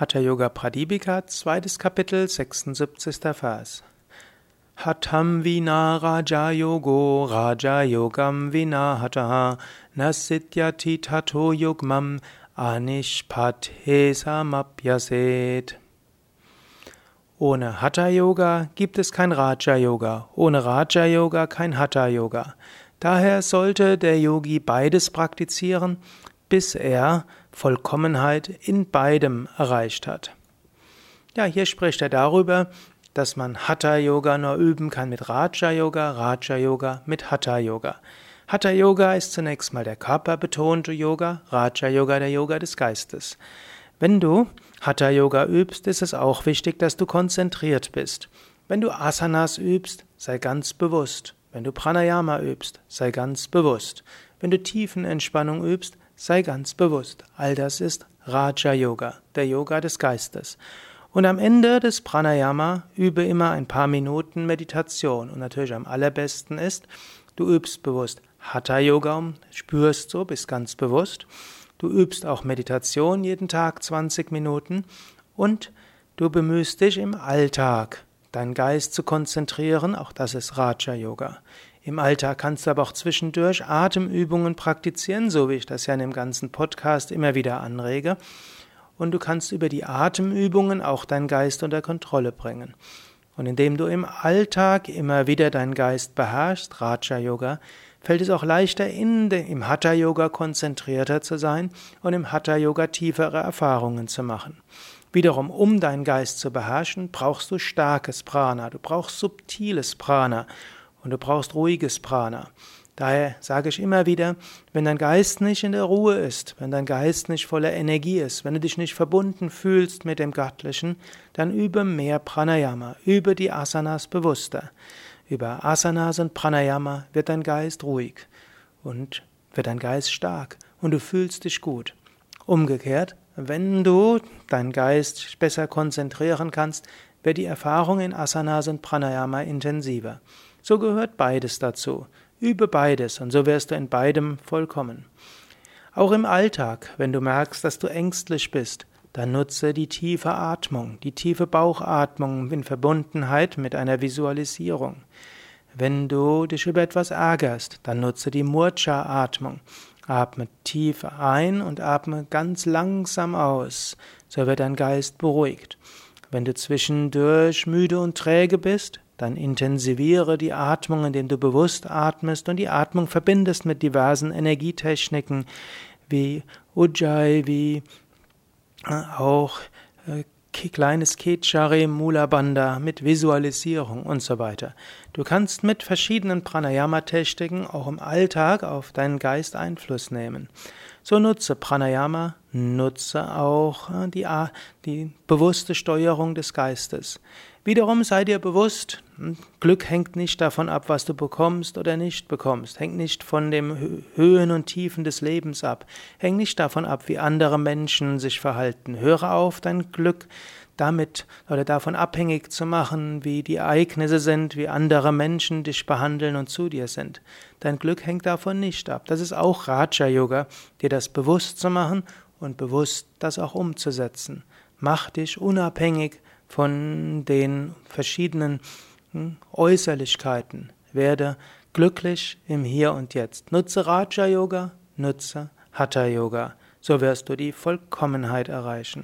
Hatha Yoga Pradipika, zweites Kapitel, 76. Vers. Hatam vina raja yogo, raja yogam vina hataha, nasityati tato yugmam, anishpat hesamapyaset. Ohne Hatha Yoga gibt es kein Raja Yoga, ohne Raja Yoga kein Hatha Yoga. Daher sollte der Yogi beides praktizieren, bis er Vollkommenheit in beidem erreicht hat. Ja, hier spricht er darüber, dass man Hatha Yoga nur üben kann mit Raja Yoga, Raja Yoga mit Hatha Yoga. Hatha Yoga ist zunächst mal der körperbetonte Yoga, Raja Yoga der Yoga des Geistes. Wenn du Hatha Yoga übst, ist es auch wichtig, dass du konzentriert bist. Wenn du Asanas übst, sei ganz bewusst. Wenn du Pranayama übst, sei ganz bewusst. Wenn du Tiefenentspannung übst, sei ganz bewusst. All das ist Raja Yoga, der Yoga des Geistes. Und am Ende des Pranayama übe immer ein paar Minuten Meditation. Und natürlich am allerbesten ist, du übst bewusst Hatha Yoga, spürst so, bist ganz bewusst. Du übst auch Meditation jeden Tag 20 Minuten und du bemühst dich im Alltag deinen Geist zu konzentrieren, auch das ist Raja Yoga. Im Alltag kannst du aber auch zwischendurch Atemübungen praktizieren, so wie ich das ja in dem ganzen Podcast immer wieder anrege. Und du kannst über die Atemübungen auch deinen Geist unter Kontrolle bringen. Und indem du im Alltag immer wieder deinen Geist beherrschst, Raja Yoga, fällt es auch leichter, in de, im Hatha Yoga konzentrierter zu sein und im Hatha Yoga tiefere Erfahrungen zu machen. Wiederum, um deinen Geist zu beherrschen, brauchst du starkes Prana, du brauchst subtiles Prana und du brauchst ruhiges Prana. Daher sage ich immer wieder, wenn dein Geist nicht in der Ruhe ist, wenn dein Geist nicht voller Energie ist, wenn du dich nicht verbunden fühlst mit dem Göttlichen, dann übe mehr Pranayama, übe die Asanas bewusster. Über Asanas und Pranayama wird dein Geist ruhig und wird dein Geist stark und du fühlst dich gut. Umgekehrt, wenn du deinen Geist besser konzentrieren kannst, wird die Erfahrung in Asanas und Pranayama intensiver. So gehört beides dazu. Übe beides und so wirst du in beidem vollkommen. Auch im Alltag, wenn du merkst, dass du ängstlich bist, dann nutze die tiefe Atmung, die tiefe Bauchatmung in Verbundenheit mit einer Visualisierung. Wenn du dich über etwas ärgerst, dann nutze die Murcha-Atmung. Atme tief ein und atme ganz langsam aus, so wird dein Geist beruhigt. Wenn du zwischendurch müde und träge bist, dann intensiviere die Atmung, indem du bewusst atmest und die Atmung verbindest mit diversen Energietechniken wie Ujjayi, wie äh, auch äh, kleines Kechari Mula Bandha mit Visualisierung und so weiter. Du kannst mit verschiedenen Pranayama-Techniken auch im Alltag auf deinen Geist Einfluss nehmen. So nutze Pranayama, nutze auch äh, die, die bewusste Steuerung des Geistes. Wiederum sei dir bewusst, hm, Glück hängt nicht davon ab, was du bekommst oder nicht bekommst, hängt nicht von den Höhen und Tiefen des Lebens ab, hängt nicht davon ab, wie andere Menschen sich verhalten. Höre auf, dein Glück damit oder davon abhängig zu machen, wie die Ereignisse sind, wie andere Menschen dich behandeln und zu dir sind. Dein Glück hängt davon nicht ab. Das ist auch Raja Yoga, dir das bewusst zu machen und bewusst das auch umzusetzen. Mach dich unabhängig von den verschiedenen hm, Äußerlichkeiten. Werde glücklich im Hier und Jetzt. Nutze Raja Yoga, nutze Hatha Yoga. So wirst du die Vollkommenheit erreichen.